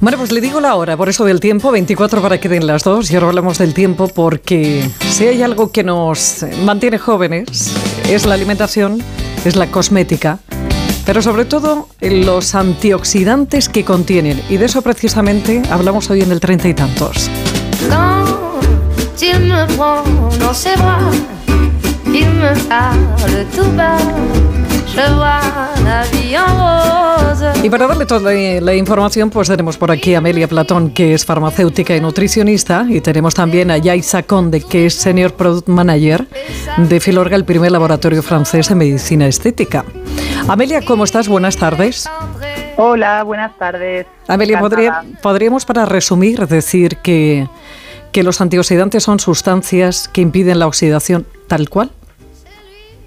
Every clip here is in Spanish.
Bueno, pues le digo la hora, por eso del tiempo, 24 para que den las dos. Y ahora hablamos del tiempo porque si hay algo que nos mantiene jóvenes es la alimentación, es la cosmética, pero sobre todo los antioxidantes que contienen. Y de eso precisamente hablamos hoy en el treinta y tantos. Y para darle toda la información, pues tenemos por aquí a Amelia Platón, que es farmacéutica y nutricionista, y tenemos también a Yaisa Conde, que es Senior Product Manager de Filorga, el primer laboratorio francés de medicina estética. Amelia, ¿cómo estás? Buenas tardes. Hola, buenas tardes. Amelia, podríamos para resumir decir que, que los antioxidantes son sustancias que impiden la oxidación tal cual.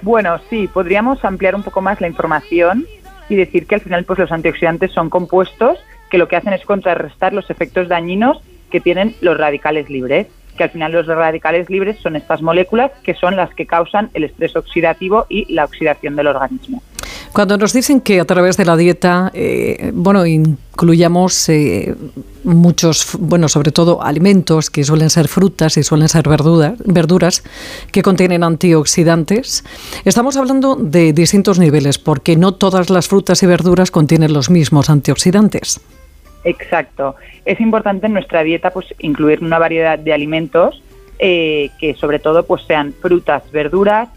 Bueno, sí, podríamos ampliar un poco más la información y decir que al final pues los antioxidantes son compuestos que lo que hacen es contrarrestar los efectos dañinos que tienen los radicales libres, que al final los radicales libres son estas moléculas que son las que causan el estrés oxidativo y la oxidación del organismo. Cuando nos dicen que a través de la dieta, eh, bueno, incluyamos eh, muchos, bueno, sobre todo alimentos que suelen ser frutas y suelen ser verduras, verduras que contienen antioxidantes, estamos hablando de distintos niveles, porque no todas las frutas y verduras contienen los mismos antioxidantes. Exacto. Es importante en nuestra dieta pues incluir una variedad de alimentos eh, que sobre todo pues sean frutas, verduras,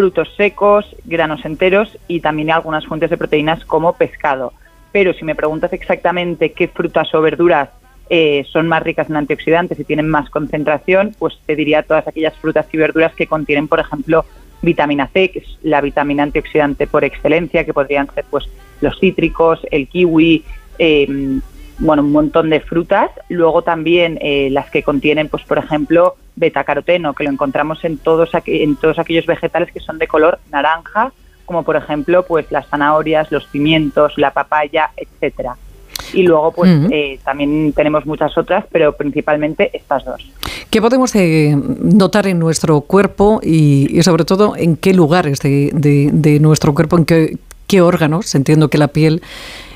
frutos secos, granos enteros y también algunas fuentes de proteínas como pescado. Pero si me preguntas exactamente qué frutas o verduras eh, son más ricas en antioxidantes y tienen más concentración, pues te diría todas aquellas frutas y verduras que contienen, por ejemplo, vitamina C, que es la vitamina antioxidante por excelencia, que podrían ser pues los cítricos, el kiwi, eh, bueno, un montón de frutas. Luego también eh, las que contienen, pues por ejemplo, betacaroteno, que lo encontramos en todos, en todos aquellos vegetales que son de color naranja, como por ejemplo, pues las zanahorias, los pimientos, la papaya, etcétera. Y luego, pues eh, también tenemos muchas otras, pero principalmente estas dos. ¿Qué podemos eh, notar en nuestro cuerpo y, sobre todo en qué lugares de, de, nuestro cuerpo, en qué, qué órganos? Entiendo que la piel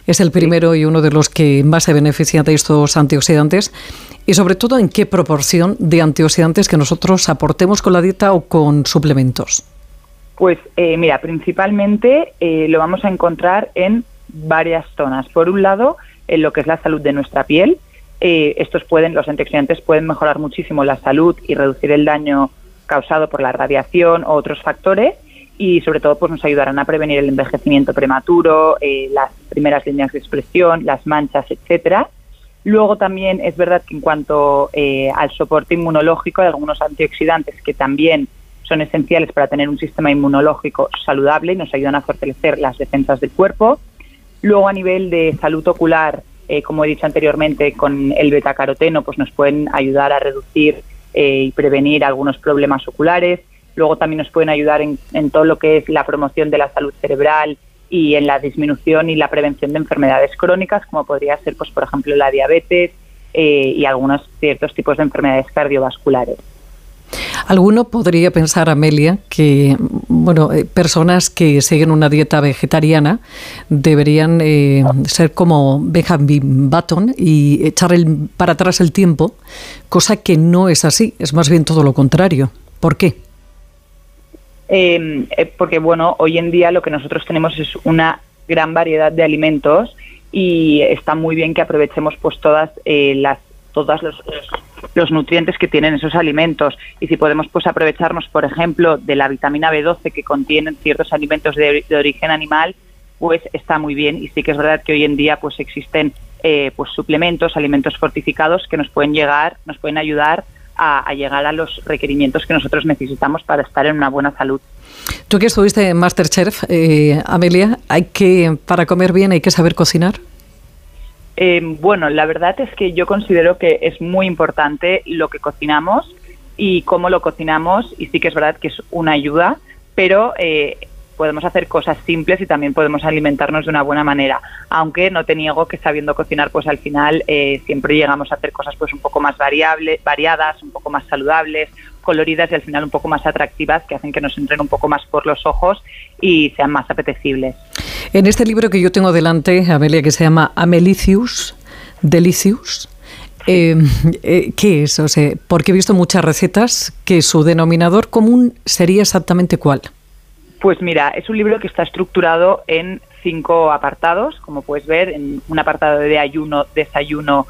es el primero y uno de los que más se beneficia de estos antioxidantes y sobre todo en qué proporción de antioxidantes que nosotros aportemos con la dieta o con suplementos. Pues eh, mira, principalmente eh, lo vamos a encontrar en varias zonas. Por un lado, en lo que es la salud de nuestra piel. Eh, estos pueden, los antioxidantes pueden mejorar muchísimo la salud y reducir el daño causado por la radiación o otros factores y sobre todo pues nos ayudarán a prevenir el envejecimiento prematuro, eh, las primeras líneas de expresión, las manchas, etcétera. Luego también es verdad que en cuanto eh, al soporte inmunológico hay algunos antioxidantes que también son esenciales para tener un sistema inmunológico saludable y nos ayudan a fortalecer las defensas del cuerpo. Luego a nivel de salud ocular, eh, como he dicho anteriormente, con el betacaroteno pues nos pueden ayudar a reducir y prevenir algunos problemas oculares Luego también nos pueden ayudar en, todo lo que es la promoción de la salud cerebral y en la disminución y la prevención de enfermedades crónicas, como podría ser, pues, por ejemplo, la diabetes eh, y algunos ciertos tipos de enfermedades cardiovasculares. Alguno podría pensar, Amelia, que bueno, eh, personas que siguen una dieta vegetariana deberían eh, ser como Benjamin Button y echar el, para atrás el tiempo, cosa que no es así, es más bien todo lo contrario. ¿Por qué? Em, eh, porque bueno, hoy en día lo que nosotros tenemos es una gran variedad de alimentos y está muy bien que aprovechemos pues todas eh, las todos los, los, nutrientes que tienen esos alimentos. Y si podemos pues aprovecharnos por ejemplo de la vitamina B12 que contienen ciertos alimentos de, origen animal pues está muy bien. Y sí que es verdad que hoy en día pues existen eh, pues suplementos alimentos fortificados que nos pueden llegar nos pueden ayudar a, llegar a los requerimientos que nosotros necesitamos para estar en una buena salud. Tú que estuviste en Masterchef, eh, Amelia, hay que para comer bien hay que saber cocinar. Eh, bueno, la verdad es que yo considero que es muy importante lo que cocinamos y cómo lo cocinamos y sí que es verdad que es una ayuda, pero eh, podemos hacer cosas simples y también podemos alimentarnos de una buena manera. Aunque no te niego que sabiendo cocinar, pues al final eh, siempre llegamos a hacer cosas pues un poco más variables, variadas, un poco más saludables, coloridas y al final un poco más atractivas que hacen que nos entren un poco más por los ojos y sean más apetecibles. En este libro que yo tengo delante, Amelia, que se llama Amelicius, Delicious. Eh, eh, ¿Qué es? Porque he visto muchas recetas que su denominador común sería exactamente cuál. Pues mira, es un libro que está estructurado en cinco apartados, como puedes ver, en un apartado de ayuno, desayuno,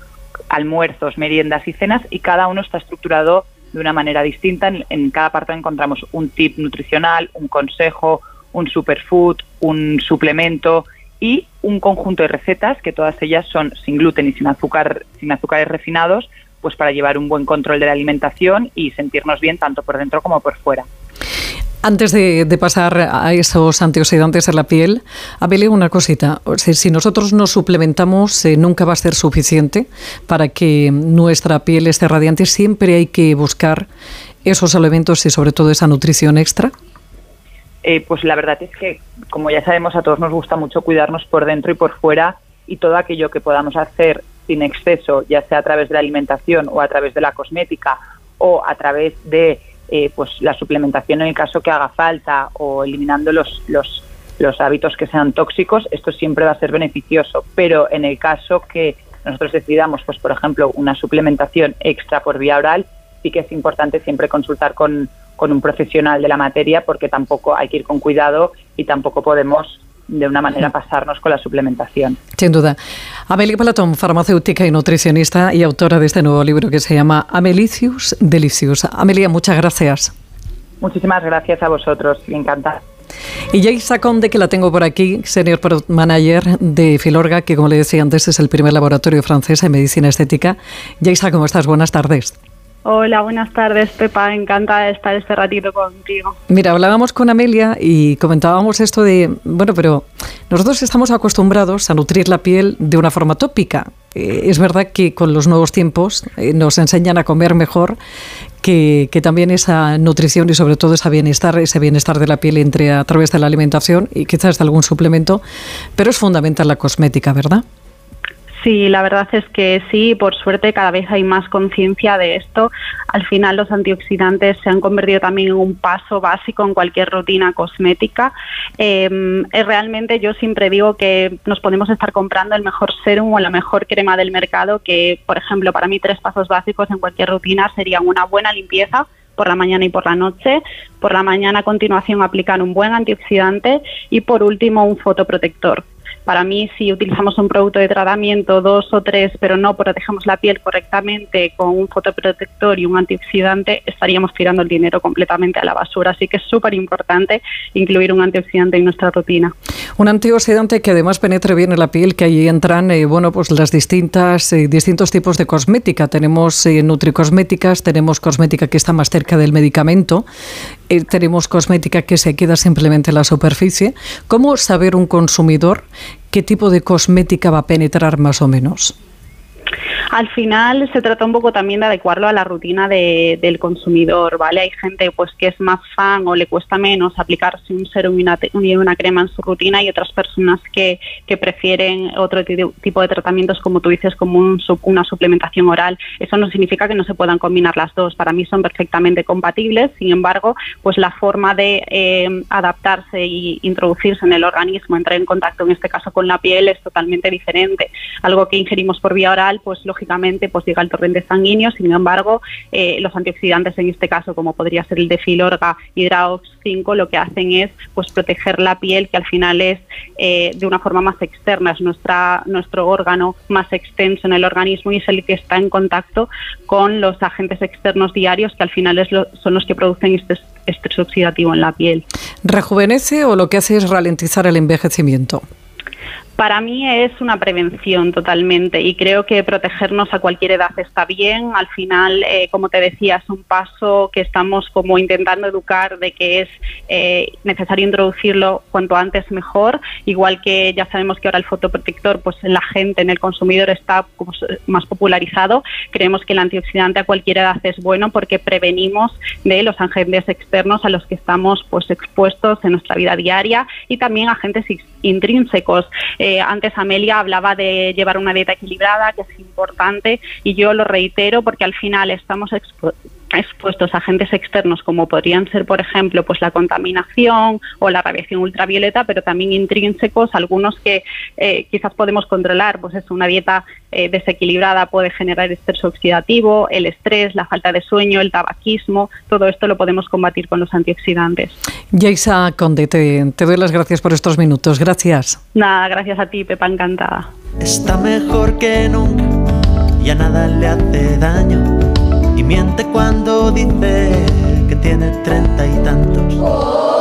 almuerzos, meriendas y cenas, y cada uno está estructurado de una manera distinta. En, cada apartado encontramos un tip nutricional, un consejo, un superfood, un suplemento y un conjunto de recetas que todas ellas son sin gluten y sin azúcar, sin azúcares refinados, pues para llevar un buen control de la alimentación y sentirnos bien tanto por dentro como por fuera. Antes de, pasar a esos antioxidantes en la piel, Amelia, una cosita. si nosotros nos suplementamos, eh, nunca va a ser suficiente para que nuestra piel esté radiante. Siempre hay que buscar esos elementos y sobre todo esa nutrición extra. Eh, pues la verdad es que, como ya sabemos, a todos nos gusta mucho cuidarnos por dentro y por fuera y todo aquello que podamos hacer sin exceso, ya sea a través de la alimentación o a través de la cosmética o a través de eh, pues la suplementación en el caso que haga falta o eliminando los, los, los hábitos que sean tóxicos, esto siempre va a ser beneficioso. Pero en el caso que nosotros decidamos, pues por ejemplo, una suplementación extra por vía oral, sí que es importante siempre consultar con, con un profesional de la materia porque tampoco hay que ir con cuidado y tampoco podemos de una manera pasarnos con la suplementación. Sin duda. Amelia Palatón, farmacéutica y nutricionista y autora de este nuevo libro que se llama Amelicius Delicious. Amelia, muchas gracias. Muchísimas gracias a vosotros, me encanta. Y Jaisa Conde, que la tengo por aquí, Senior Product Manager de Filorga, que como le decía antes es el primer laboratorio francés en medicina estética. Jaisa, ¿cómo estás? Buenas tardes. Hola, buenas tardes, Pepa. Encantada de estar este ratito contigo. Mira, hablábamos con Amelia y comentábamos esto de, bueno, pero nosotros estamos acostumbrados a nutrir la piel de una forma tópica. Eh, es verdad que con los nuevos tiempos eh, nos enseñan a comer mejor, que, que, también esa nutrición y sobre todo ese bienestar, ese bienestar de la piel entre a través de la alimentación y quizás de algún suplemento, pero es fundamental la cosmética, ¿verdad? Sí, la verdad es que sí, por suerte cada vez hay más conciencia de esto. Al final los antioxidantes se han convertido también en un paso básico en cualquier rutina cosmética. Em, realmente yo siempre digo que nos podemos estar comprando el mejor serum o la mejor crema del mercado, que por ejemplo para mí tres pasos básicos en cualquier rutina serían una buena limpieza, por la mañana y por la noche. Por la mañana a continuación aplicar un buen antioxidante y por último un fotoprotector. Para mí, si utilizamos un producto de tratamiento, dos o tres, pero no protegemos la piel correctamente con un fotoprotector y un antioxidante, estaríamos tirando el dinero completamente a la basura. Así que es súper importante incluir un antioxidante en nuestra rutina. Un antioxidante que además penetre bien en la piel, que ahí entran, eh, bueno, pues las distintas, eh, distintos tipos de cosmética. Tenemos eh, nutricosméticas, tenemos cosmética que está más cerca del medicamento, tenemos cosmética que se queda simplemente en la superficie. ¿Cómo saber un consumidor qué tipo de cosmética va a penetrar más o menos? Al final se trata un poco también de adecuarlo a la rutina del consumidor, ¿vale? Hay gente pues que es más fan o le cuesta menos aplicarse un serum y una, crema en su rutina y otras personas que, prefieren otro tipo de tratamientos como tú dices, como una suplementación oral. Eso no significa que no se puedan combinar las dos. Para mí son perfectamente compatibles. Sin embargo, pues la forma de eh, adaptarse y introducirse en el organismo, entrar en contacto en este caso con la piel es totalmente diferente. Algo que ingerimos por vía oral, pues lógicamente pues llega al torrente sanguíneo, sin embargo, eh, los antioxidantes en este caso, como podría ser el de Filorga Hidraox 5, lo que hacen es pues proteger la piel, que al final es eh, de una forma más externa, es nuestra, nuestro órgano más extenso en el organismo y es el que está en contacto con los agentes externos diarios, que al final es son los que producen este estrés oxidativo en la piel. ¿Rejuvenece o lo que hace es ralentizar el envejecimiento? Para mí es una prevención totalmente y creo que protegernos a cualquier edad está bien. Al final, eh, como te decía, es un paso que estamos como intentando educar de que es eh, necesario introducirlo cuanto antes mejor. Igual que ya sabemos que ahora el fotoprotector, pues en la gente, en el consumidor está más popularizado. Creemos que el antioxidante a cualquier edad es bueno porque prevenimos de los agentes externos a los que estamos pues expuestos en nuestra vida diaria y también agentes intrínsecos. Antes Amelia hablaba de llevar una dieta equilibrada, que es importante, y yo lo reitero porque al final estamos expuestos a agentes externos como podrían ser, por ejemplo, pues la contaminación o la radiación ultravioleta, pero también intrínsecos, algunos que eh, quizás podemos controlar, pues es una dieta eh, desequilibrada puede generar estrés oxidativo, el estrés, la falta de sueño, el tabaquismo, todo esto lo podemos combatir con los antioxidantes. Yaisa Conde, te, te doy las gracias por estos minutos. Gracias. Nada, gracias a ti, Pepa, encantada. Está mejor que nunca, ya nada le hace daño y miente cuando dice que tiene treinta y tantos.